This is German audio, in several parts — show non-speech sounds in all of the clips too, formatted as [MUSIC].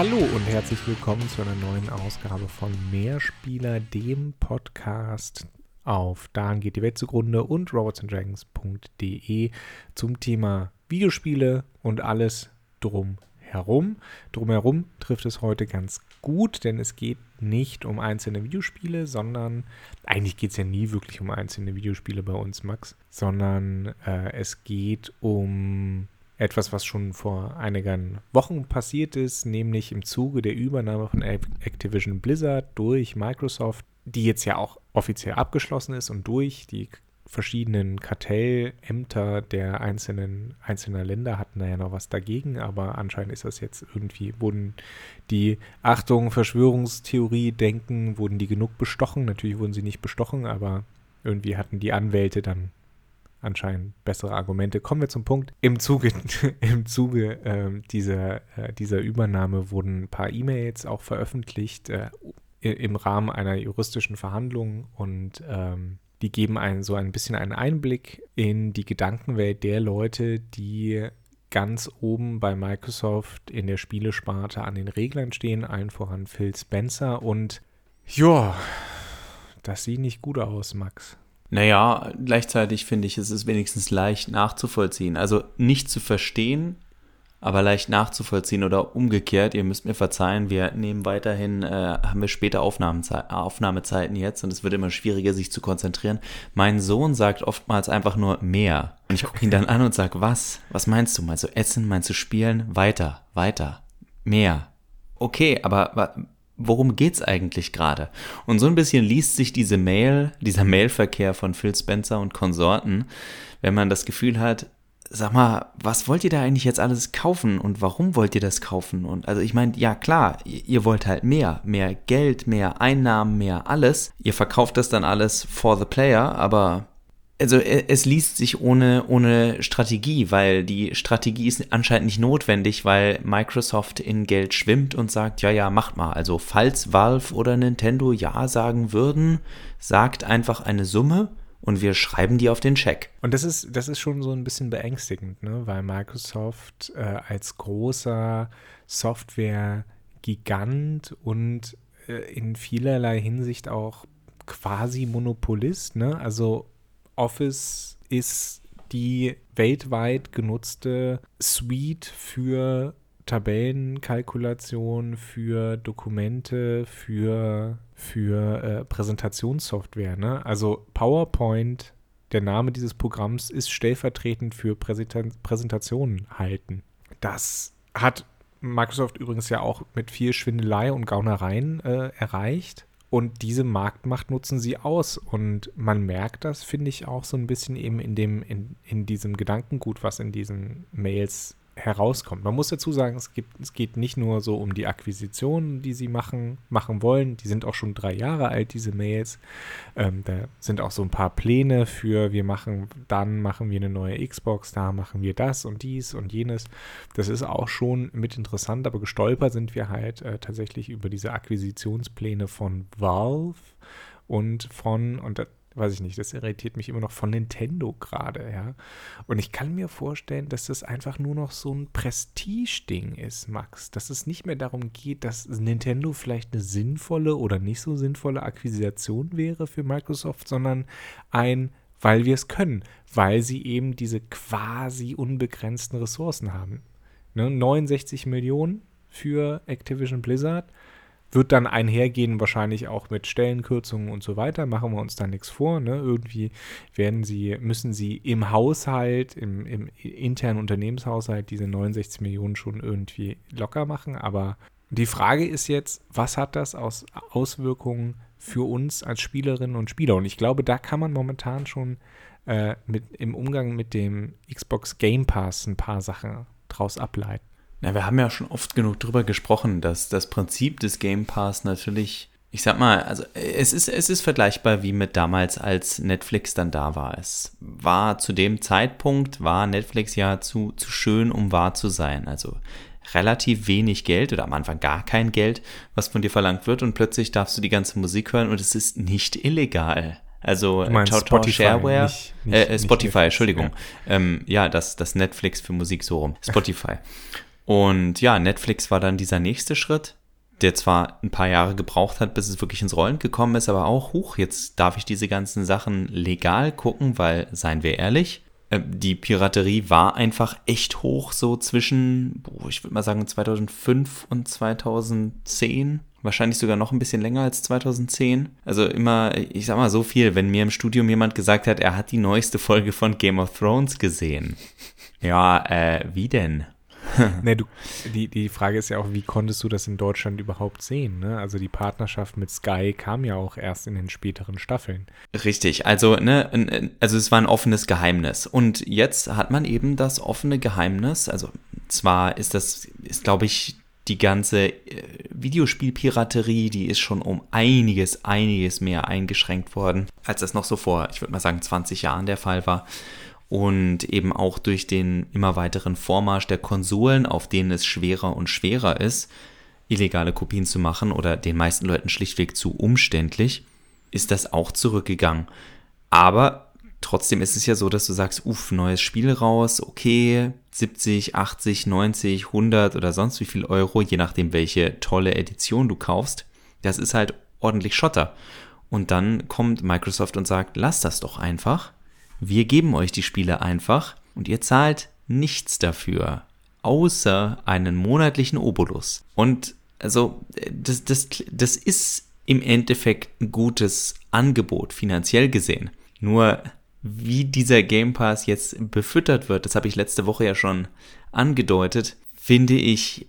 Hallo und herzlich willkommen zu einer neuen Ausgabe von Mehrspieler, dem Podcast auf Daran geht die Welt zugrunde und robotsanddragons.de zum Thema Videospiele und alles drumherum. Drumherum trifft es heute ganz gut, denn es geht nicht um einzelne Videospiele, sondern eigentlich geht es ja nie wirklich um einzelne Videospiele bei uns, Max, sondern äh, es geht um etwas, was schon vor einigen Wochen passiert ist, nämlich im Zuge der Übernahme von Activision Blizzard durch Microsoft, die jetzt ja auch offiziell abgeschlossen ist und durch die verschiedenen Kartellämter der einzelnen einzelner Länder hatten da ja noch was dagegen, aber anscheinend ist das jetzt irgendwie, wurden die Achtung, Verschwörungstheorie denken, wurden die genug bestochen. Natürlich wurden sie nicht bestochen, aber irgendwie hatten die Anwälte dann anscheinend bessere Argumente. Kommen wir zum Punkt. Im Zuge, [LAUGHS] im Zuge äh, dieser, äh, dieser Übernahme wurden ein paar E-Mails auch veröffentlicht äh, im Rahmen einer juristischen Verhandlung und ähm, die geben einen so ein bisschen einen Einblick in die Gedankenwelt der Leute, die ganz oben bei Microsoft in der Spielesparte an den Reglern stehen, allen voran Phil Spencer und ja, das sieht nicht gut aus, Max. Naja, gleichzeitig finde ich, es ist wenigstens leicht nachzuvollziehen. Also nicht zu verstehen, aber leicht nachzuvollziehen oder umgekehrt. Ihr müsst mir verzeihen, wir nehmen weiterhin, äh, haben wir später Aufnahmezei Aufnahmezeiten jetzt und es wird immer schwieriger, sich zu konzentrieren. Mein Sohn sagt oftmals einfach nur mehr. Und ich gucke ihn dann an und sage, was? Was meinst du? Meinst du essen? Meinst du spielen? Weiter, weiter, mehr. Okay, aber worum geht's eigentlich gerade? Und so ein bisschen liest sich diese Mail, dieser Mailverkehr von Phil Spencer und Konsorten, wenn man das Gefühl hat, sag mal, was wollt ihr da eigentlich jetzt alles kaufen und warum wollt ihr das kaufen? Und also ich meine, ja klar, ihr wollt halt mehr, mehr Geld, mehr Einnahmen, mehr alles. Ihr verkauft das dann alles for the player, aber also e, es liest sich ohne, ohne Strategie, weil die Strategie ist anscheinend nicht notwendig, weil Microsoft in Geld schwimmt und sagt, ja, ja, macht mal. Also falls Valve oder Nintendo ja sagen würden, sagt einfach eine Summe und wir schreiben die auf den Check. Und das ist, das ist schon so ein bisschen beängstigend, ne? weil Microsoft äh, als großer Software-Gigant und äh, in vielerlei Hinsicht auch quasi Monopolist, ne? also Office ist die weltweit genutzte Suite für Tabellenkalkulation, für Dokumente, für, für äh, Präsentationssoftware. Ne? Also PowerPoint, der Name dieses Programms, ist stellvertretend für Präsenta Präsentationen halten. Das hat Microsoft übrigens ja auch mit viel Schwindelei und Gaunereien äh, erreicht. Und diese Marktmacht nutzen sie aus. Und man merkt das, finde ich, auch so ein bisschen eben in dem, in, in diesem Gedankengut, was in diesen Mails herauskommt. Man muss dazu sagen, es, gibt, es geht nicht nur so um die Akquisitionen, die sie machen, machen wollen. Die sind auch schon drei Jahre alt, diese Mails. Ähm, da sind auch so ein paar Pläne für, wir machen, dann machen wir eine neue Xbox, da machen wir das und dies und jenes. Das ist auch schon mit interessant, aber gestolpert sind wir halt äh, tatsächlich über diese Akquisitionspläne von Valve und von, und weiß ich nicht, das irritiert mich immer noch von Nintendo gerade, ja. Und ich kann mir vorstellen, dass das einfach nur noch so ein Prestige-Ding ist, Max. Dass es nicht mehr darum geht, dass Nintendo vielleicht eine sinnvolle oder nicht so sinnvolle Akquisition wäre für Microsoft, sondern ein, weil wir es können, weil sie eben diese quasi unbegrenzten Ressourcen haben. Ne? 69 Millionen für Activision Blizzard wird dann einhergehen, wahrscheinlich auch mit Stellenkürzungen und so weiter. Machen wir uns da nichts vor. Ne? Irgendwie werden sie, müssen sie im Haushalt, im, im internen Unternehmenshaushalt diese 69 Millionen schon irgendwie locker machen. Aber die Frage ist jetzt, was hat das aus Auswirkungen für uns als Spielerinnen und Spieler? Und ich glaube, da kann man momentan schon äh, mit, im Umgang mit dem Xbox Game Pass ein paar Sachen draus ableiten. Na, wir haben ja schon oft genug drüber gesprochen, dass das Prinzip des Game Pass natürlich, ich sag mal, also es ist, es ist vergleichbar wie mit damals, als Netflix dann da war. Es war zu dem Zeitpunkt, war Netflix ja zu, zu schön, um wahr zu sein. Also relativ wenig Geld oder am Anfang gar kein Geld, was von dir verlangt wird und plötzlich darfst du die ganze Musik hören und es ist nicht illegal. Also Ciao Spotify, Shareware, nicht, nicht, äh, Spotify, nicht Entschuldigung. Ja, ähm, ja das, das Netflix für Musik so rum. Spotify. [LAUGHS] Und ja, Netflix war dann dieser nächste Schritt, der zwar ein paar Jahre gebraucht hat, bis es wirklich ins Rollen gekommen ist, aber auch, huch, jetzt darf ich diese ganzen Sachen legal gucken, weil, seien wir ehrlich, äh, die Piraterie war einfach echt hoch, so zwischen, ich würde mal sagen, 2005 und 2010 wahrscheinlich sogar noch ein bisschen länger als 2010. Also immer, ich sag mal so viel, wenn mir im Studium jemand gesagt hat, er hat die neueste Folge von Game of Thrones gesehen. Ja, äh, wie denn? [LAUGHS] nee, du, die, die Frage ist ja auch, wie konntest du das in Deutschland überhaupt sehen? Ne? Also die Partnerschaft mit Sky kam ja auch erst in den späteren Staffeln. Richtig, also, ne, also es war ein offenes Geheimnis. Und jetzt hat man eben das offene Geheimnis. Also zwar ist das, ist glaube ich, die ganze äh, Videospielpiraterie, die ist schon um einiges, einiges mehr eingeschränkt worden, als das noch so vor, ich würde mal sagen, 20 Jahren der Fall war. Und eben auch durch den immer weiteren Vormarsch der Konsolen, auf denen es schwerer und schwerer ist, illegale Kopien zu machen oder den meisten Leuten schlichtweg zu umständlich, ist das auch zurückgegangen. Aber Trotzdem ist es ja so, dass du sagst, uff, neues Spiel raus, okay, 70, 80, 90, 100 oder sonst wie viel Euro, je nachdem, welche tolle Edition du kaufst. Das ist halt ordentlich Schotter. Und dann kommt Microsoft und sagt, lasst das doch einfach. Wir geben euch die Spiele einfach und ihr zahlt nichts dafür, außer einen monatlichen Obolus. Und also, das, das, das ist im Endeffekt ein gutes Angebot, finanziell gesehen. Nur wie dieser Game Pass jetzt befüttert wird, das habe ich letzte Woche ja schon angedeutet, finde ich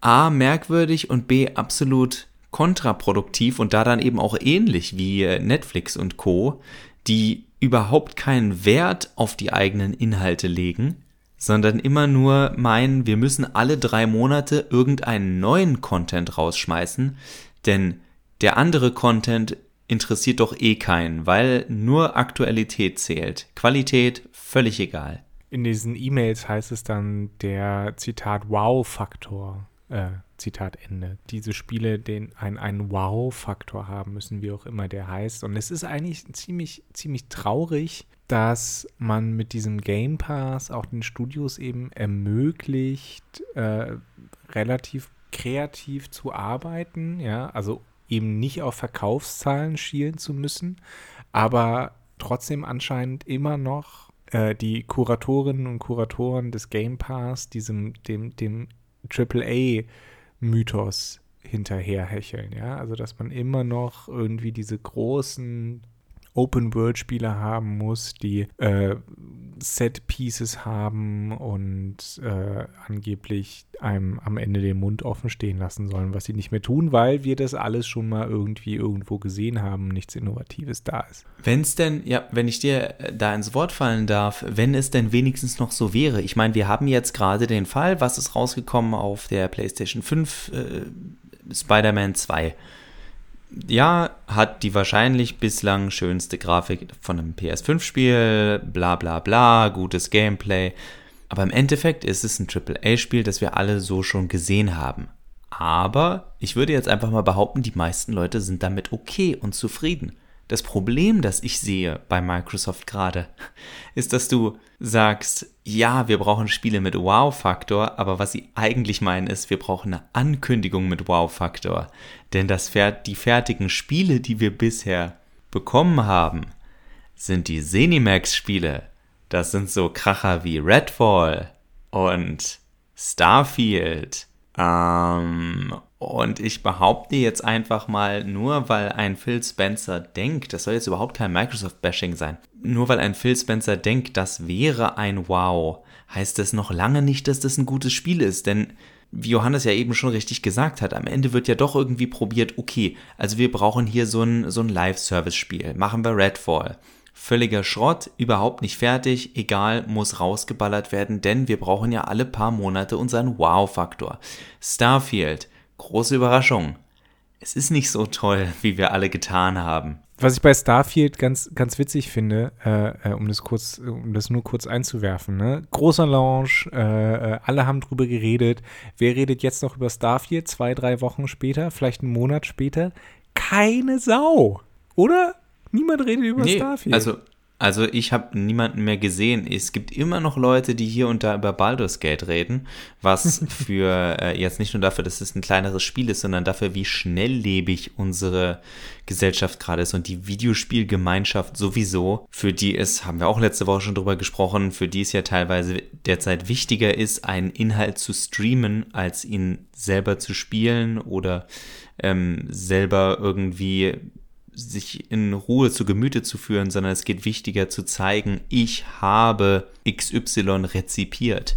A merkwürdig und B absolut kontraproduktiv und da dann eben auch ähnlich wie äh, Netflix und Co, die überhaupt keinen Wert auf die eigenen Inhalte legen, sondern immer nur meinen, wir müssen alle drei Monate irgendeinen neuen Content rausschmeißen, denn der andere Content interessiert doch eh keinen, weil nur Aktualität zählt. Qualität völlig egal. In diesen E-Mails heißt es dann der Zitat Wow-Faktor. Äh, Zitat Ende. Diese Spiele, den ein, einen Wow-Faktor haben müssen, wie auch immer der heißt. Und es ist eigentlich ziemlich, ziemlich traurig, dass man mit diesem Game Pass auch den Studios eben ermöglicht, äh, relativ kreativ zu arbeiten, ja, also eben nicht auf Verkaufszahlen schielen zu müssen, aber trotzdem anscheinend immer noch äh, die Kuratorinnen und Kuratoren des Game Pass diesem dem dem AAA-Mythos hinterherhecheln, ja, also dass man immer noch irgendwie diese großen Open-World-Spiele haben muss, die äh, Set-Pieces haben und äh, angeblich einem am Ende den Mund offen stehen lassen sollen, was sie nicht mehr tun, weil wir das alles schon mal irgendwie irgendwo gesehen haben, nichts Innovatives da ist. Wenn es denn, ja, wenn ich dir äh, da ins Wort fallen darf, wenn es denn wenigstens noch so wäre. Ich meine, wir haben jetzt gerade den Fall, was ist rausgekommen auf der PlayStation 5, äh, Spider-Man 2 ja, hat die wahrscheinlich bislang schönste Grafik von einem PS5-Spiel, bla bla bla, gutes Gameplay. Aber im Endeffekt ist es ein AAA-Spiel, das wir alle so schon gesehen haben. Aber ich würde jetzt einfach mal behaupten, die meisten Leute sind damit okay und zufrieden. Das Problem, das ich sehe bei Microsoft gerade, ist, dass du sagst, ja, wir brauchen Spiele mit Wow-Faktor, aber was sie eigentlich meinen ist, wir brauchen eine Ankündigung mit Wow-Faktor. Denn das, die fertigen Spiele, die wir bisher bekommen haben, sind die Zenimax-Spiele. Das sind so Kracher wie Redfall und Starfield ähm, und ich behaupte jetzt einfach mal, nur weil ein Phil Spencer denkt, das soll jetzt überhaupt kein Microsoft-Bashing sein, nur weil ein Phil Spencer denkt, das wäre ein Wow, heißt das noch lange nicht, dass das ein gutes Spiel ist, denn wie Johannes ja eben schon richtig gesagt hat, am Ende wird ja doch irgendwie probiert, okay, also wir brauchen hier so ein, so ein Live-Service-Spiel, machen wir Redfall. Völliger Schrott, überhaupt nicht fertig, egal, muss rausgeballert werden, denn wir brauchen ja alle paar Monate unseren Wow-Faktor. Starfield, große Überraschung. Es ist nicht so toll, wie wir alle getan haben. Was ich bei Starfield ganz, ganz witzig finde, äh, äh um das kurz, um das nur kurz einzuwerfen, ne? Großer Launch, äh, äh, alle haben drüber geredet. Wer redet jetzt noch über Starfield? Zwei, drei Wochen später, vielleicht einen Monat später? Keine Sau, oder? Niemand redet über nee, Starfield. Also Also ich habe niemanden mehr gesehen. Es gibt immer noch Leute, die hier und da über Baldur's Gate reden, was [LAUGHS] für äh, jetzt nicht nur dafür, dass es ein kleineres Spiel ist, sondern dafür, wie schnelllebig unsere Gesellschaft gerade ist und die Videospielgemeinschaft sowieso, für die es, haben wir auch letzte Woche schon drüber gesprochen, für die es ja teilweise derzeit wichtiger ist, einen Inhalt zu streamen, als ihn selber zu spielen oder ähm, selber irgendwie sich in Ruhe zu Gemüte zu führen, sondern es geht wichtiger zu zeigen, ich habe XY rezipiert.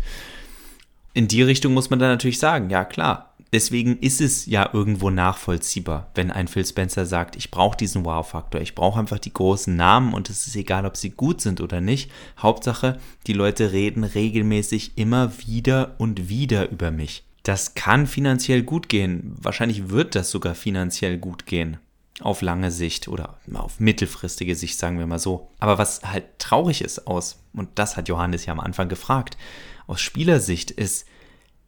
In die Richtung muss man dann natürlich sagen, ja klar. Deswegen ist es ja irgendwo nachvollziehbar, wenn ein Phil Spencer sagt, ich brauche diesen Wow-Faktor, ich brauche einfach die großen Namen und es ist egal, ob sie gut sind oder nicht. Hauptsache, die Leute reden regelmäßig immer wieder und wieder über mich. Das kann finanziell gut gehen. Wahrscheinlich wird das sogar finanziell gut gehen auf lange Sicht oder auf mittelfristige Sicht, sagen wir mal so. Aber was halt traurig ist aus, und das hat Johannes ja am Anfang gefragt, aus Spielersicht ist,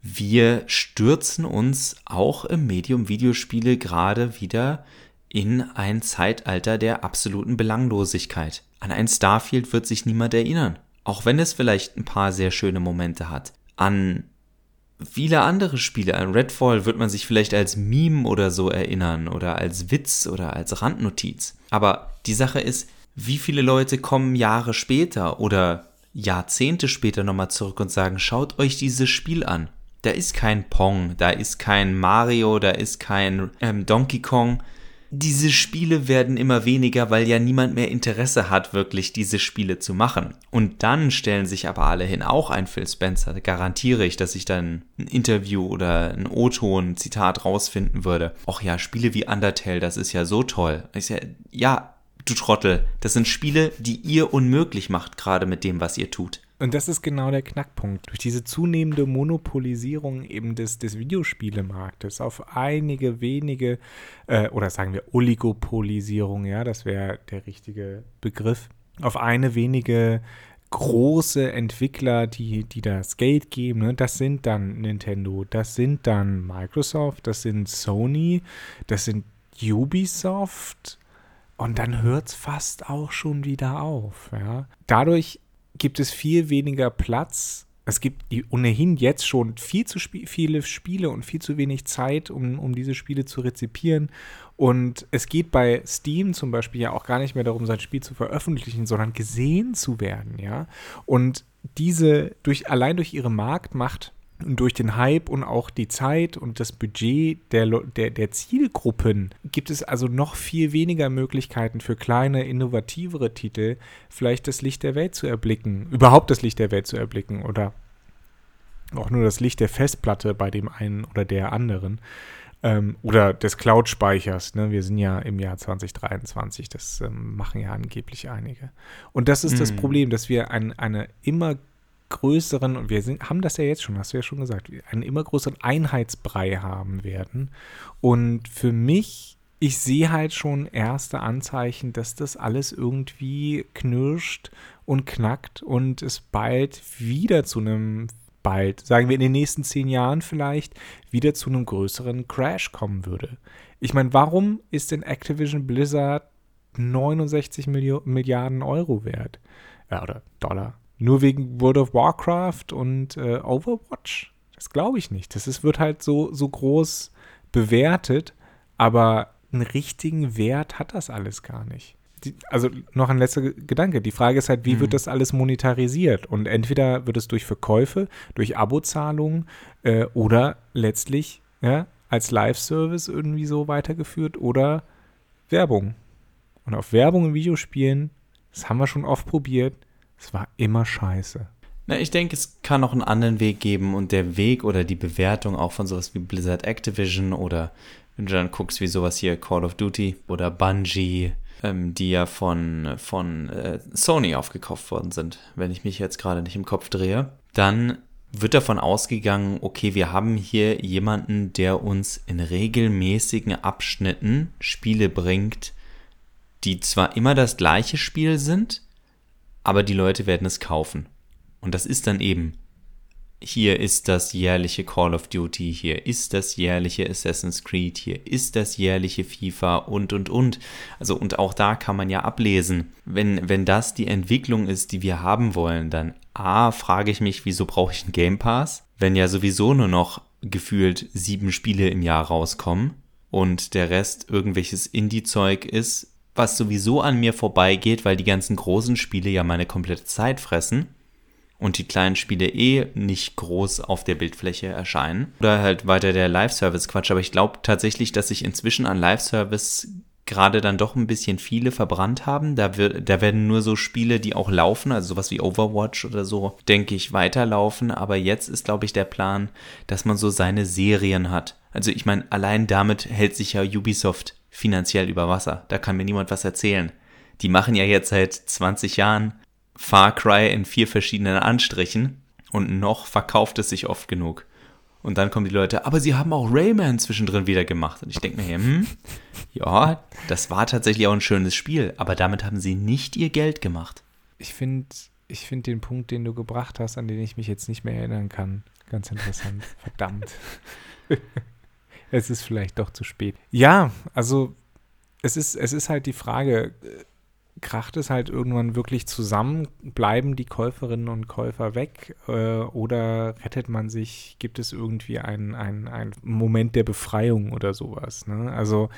wir stürzen uns auch im Medium Videospiele gerade wieder in ein Zeitalter der absoluten Belanglosigkeit. An ein Starfield wird sich niemand erinnern. Auch wenn es vielleicht ein paar sehr schöne Momente hat. An viele andere Spiele. An Redfall wird man sich vielleicht als Meme oder so erinnern oder als Witz oder als Randnotiz. Aber die Sache ist, wie viele Leute kommen Jahre später oder Jahrzehnte später nochmal zurück und sagen, schaut euch dieses Spiel an. Da ist kein Pong, da ist kein Mario, da ist kein ähm, Donkey Kong diese Spiele werden immer weniger, weil ja niemand mehr Interesse hat, wirklich diese Spiele zu machen. Und dann stellen sich aber alle hin, auch ein Phil Spencer, garantiere ich, dass ich dann ein Interview oder ein O-Ton, Zitat rausfinden würde. Och ja, Spiele wie Undertale, das ist ja so toll. Ich ja, ja, du Trottel, das sind Spiele, die ihr unmöglich macht, gerade mit dem, was ihr tut. Und das ist genau der Knackpunkt. Durch diese zunehmende Monopolisierung eben des, des Videospielemarktes auf einige wenige, äh, oder sagen wir Oligopolisierung, ja, das wäre der richtige Begriff, auf eine wenige große Entwickler, die, die das Geld geben, ne? das sind dann Nintendo, das sind dann Microsoft, das sind Sony, das sind Ubisoft und dann hört es fast auch schon wieder auf. Ja? Dadurch gibt es viel weniger Platz. Es gibt ohnehin jetzt schon viel zu sp viele Spiele und viel zu wenig Zeit, um, um diese Spiele zu rezipieren. Und es geht bei Steam zum Beispiel ja auch gar nicht mehr darum, sein Spiel zu veröffentlichen, sondern gesehen zu werden, ja. Und diese, durch, allein durch ihre Marktmacht durch den Hype und auch die Zeit und das Budget der, der, der Zielgruppen gibt es also noch viel weniger Möglichkeiten für kleine, innovativere Titel, vielleicht das Licht der Welt zu erblicken, überhaupt das Licht der Welt zu erblicken oder auch nur das Licht der Festplatte bei dem einen oder der anderen ähm, oder des Cloud-Speichers. Ne? Wir sind ja im Jahr 2023, das ähm, machen ja angeblich einige. Und das ist mm. das mhm. Problem, dass wir ein, eine immer größeren, und wir sind, haben das ja jetzt schon, hast du ja schon gesagt, einen immer größeren Einheitsbrei haben werden. Und für mich, ich sehe halt schon erste Anzeichen, dass das alles irgendwie knirscht und knackt und es bald wieder zu einem, bald, sagen wir in den nächsten zehn Jahren vielleicht, wieder zu einem größeren Crash kommen würde. Ich meine, warum ist denn Activision Blizzard 69 Milli Milliarden Euro wert? Ja, oder Dollar. Nur wegen World of Warcraft und äh, Overwatch? Das glaube ich nicht. Das ist, wird halt so, so groß bewertet, aber einen richtigen Wert hat das alles gar nicht. Die, also noch ein letzter Gedanke. Die Frage ist halt, wie mhm. wird das alles monetarisiert? Und entweder wird es durch Verkäufe, durch Abozahlungen äh, oder letztlich ja, als Live-Service irgendwie so weitergeführt oder Werbung. Und auf Werbung in Videospielen, das haben wir schon oft probiert, es war immer scheiße. Na, ich denke, es kann noch einen anderen Weg geben und der Weg oder die Bewertung auch von sowas wie Blizzard Activision oder wenn du dann guckst, wie sowas hier Call of Duty oder Bungie, ähm, die ja von, von äh, Sony aufgekauft worden sind, wenn ich mich jetzt gerade nicht im Kopf drehe, dann wird davon ausgegangen, okay, wir haben hier jemanden, der uns in regelmäßigen Abschnitten Spiele bringt, die zwar immer das gleiche Spiel sind, aber die Leute werden es kaufen. Und das ist dann eben hier ist das jährliche Call of Duty, hier ist das jährliche Assassin's Creed, hier ist das jährliche FIFA und und und. Also und auch da kann man ja ablesen, wenn, wenn das die Entwicklung ist, die wir haben wollen, dann A, frage ich mich, wieso brauche ich einen Game Pass, wenn ja sowieso nur noch gefühlt sieben Spiele im Jahr rauskommen und der Rest irgendwelches Indie-Zeug ist, was sowieso an mir vorbeigeht, weil die ganzen großen Spiele ja meine komplette Zeit fressen und die kleinen Spiele eh nicht groß auf der Bildfläche erscheinen. Oder halt weiter der Live-Service-Quatsch. Aber ich glaube tatsächlich, dass sich inzwischen an Live-Service gerade dann doch ein bisschen viele verbrannt haben. Da, wird, da werden nur so Spiele, die auch laufen, also sowas wie Overwatch oder so, denke ich, weiterlaufen. Aber jetzt ist, glaube ich, der Plan, dass man so seine Serien hat. Also ich meine, allein damit hält sich ja Ubisoft finanziell über Wasser. Da kann mir niemand was erzählen. Die machen ja jetzt seit 20 Jahren Far Cry in vier verschiedenen Anstrichen und noch verkauft es sich oft genug. Und dann kommen die Leute, aber sie haben auch Rayman zwischendrin wieder gemacht. Und ich denke mir, hm, ja, das war tatsächlich auch ein schönes Spiel, aber damit haben sie nicht ihr Geld gemacht. Ich finde ich find den Punkt, den du gebracht hast, an den ich mich jetzt nicht mehr erinnern kann, ganz interessant. [LAUGHS] Verdammt. es ist vielleicht doch zu spät. Ja, also es ist, es ist halt die Frage, kracht es halt irgendwann wirklich zusammen? Bleiben die Käuferinnen und Käufer weg äh, oder rettet man sich? Gibt es irgendwie einen, einen, Moment der Befreiung oder sowas? Ne? Also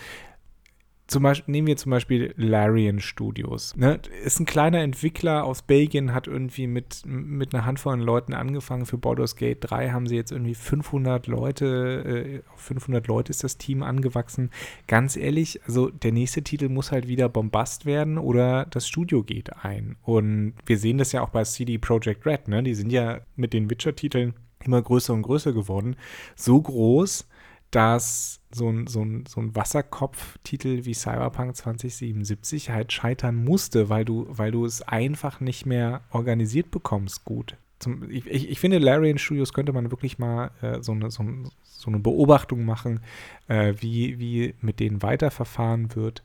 zum Beispiel, nehmen wir zum Beispiel Larian Studios. Ne? Ist ein kleiner Entwickler aus Belgien, hat irgendwie mit, mit einer Handvoll Leuten angefangen. Für Baldur's Gate 3 haben sie jetzt irgendwie 500 Leute, äh, 500 Leute ist das Team angewachsen. Ganz ehrlich, also der nächste Titel muss halt wieder Bombast werden oder das Studio geht ein. Und wir sehen das ja auch bei CD Projekt Red, ne? Die sind ja mit den Witcher-Titeln immer größer und größer geworden. So groß, dass so ein, so ein, so ein Wasserkopf-Titel wie Cyberpunk 2077 halt scheitern musste, weil du, weil du es einfach nicht mehr organisiert bekommst gut. Zum, ich, ich, finde, Larian Studios könnte man wirklich mal äh, so, eine, so, so, eine Beobachtung machen, äh, wie, wie mit denen weiterverfahren wird.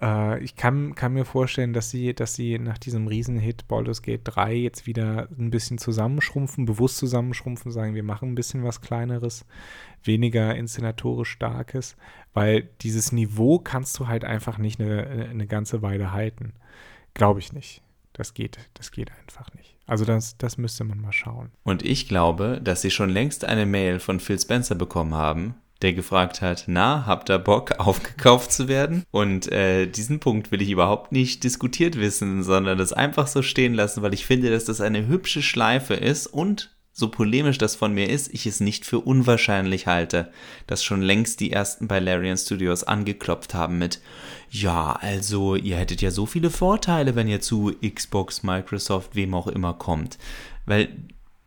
Äh, ich kann, kann, mir vorstellen, dass sie, dass sie nach diesem Riesenhit Baldur's Gate 3 jetzt wieder ein bisschen zusammenschrumpfen, bewusst zusammenschrumpfen, sagen, wir machen ein bisschen was Kleineres, weniger inszenatorisch Starkes, weil dieses Niveau kannst du halt einfach nicht eine, eine ganze Weile halten. Glaube ich nicht. Das geht, das geht einfach nicht. Also das, das müsste man mal schauen. Und ich glaube, dass sie schon längst eine Mail von Phil Spencer bekommen haben, der gefragt hat, na, habt ihr Bock, [LAUGHS] aufgekauft zu werden? Und äh, diesen Punkt will ich überhaupt nicht diskutiert wissen, sondern das einfach so stehen lassen, weil ich finde, dass das eine hübsche Schleife ist und so polemisch das von mir ist, ich es nicht für unwahrscheinlich halte, dass schon längst die ersten bei Larian Studios angeklopft haben mit, ja, also ihr hättet ja so viele Vorteile, wenn ihr zu Xbox, Microsoft, wem auch immer kommt. Weil,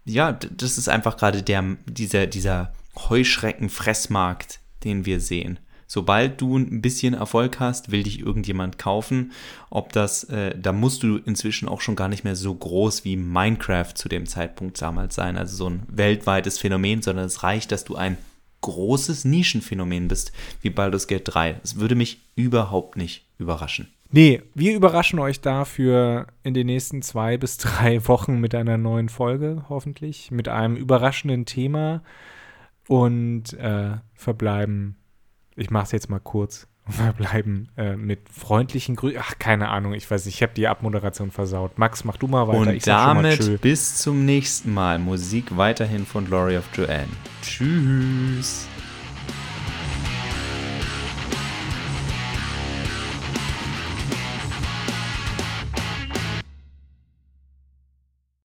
ja, das ist einfach gerade der, dieser, dieser Heuschreckenfressmarkt, den wir sehen. Sobald du ein bisschen Erfolg hast, will dich irgendjemand kaufen. Ob das, äh, da musst du inzwischen auch schon gar nicht mehr so groß wie Minecraft zu dem Zeitpunkt damals sein, also so ein weltweites Phänomen, sondern es reicht, dass du ein großes Nischenphänomen bist, wie Baldur's Gate 3. Es würde mich überhaupt nicht überraschen. Nee, wir überraschen euch dafür in den nächsten zwei bis drei Wochen mit einer neuen Folge, hoffentlich, mit einem überraschenden Thema und äh, verbleiben, ich mache es jetzt mal kurz, [LAUGHS] verbleiben äh, mit freundlichen Grüßen. Ach, keine Ahnung, ich weiß nicht, ich habe die Abmoderation versaut. Max, mach du mal weiter. Und ich damit bis zum nächsten Mal. Musik weiterhin von Glory of Joanne. Tschüss.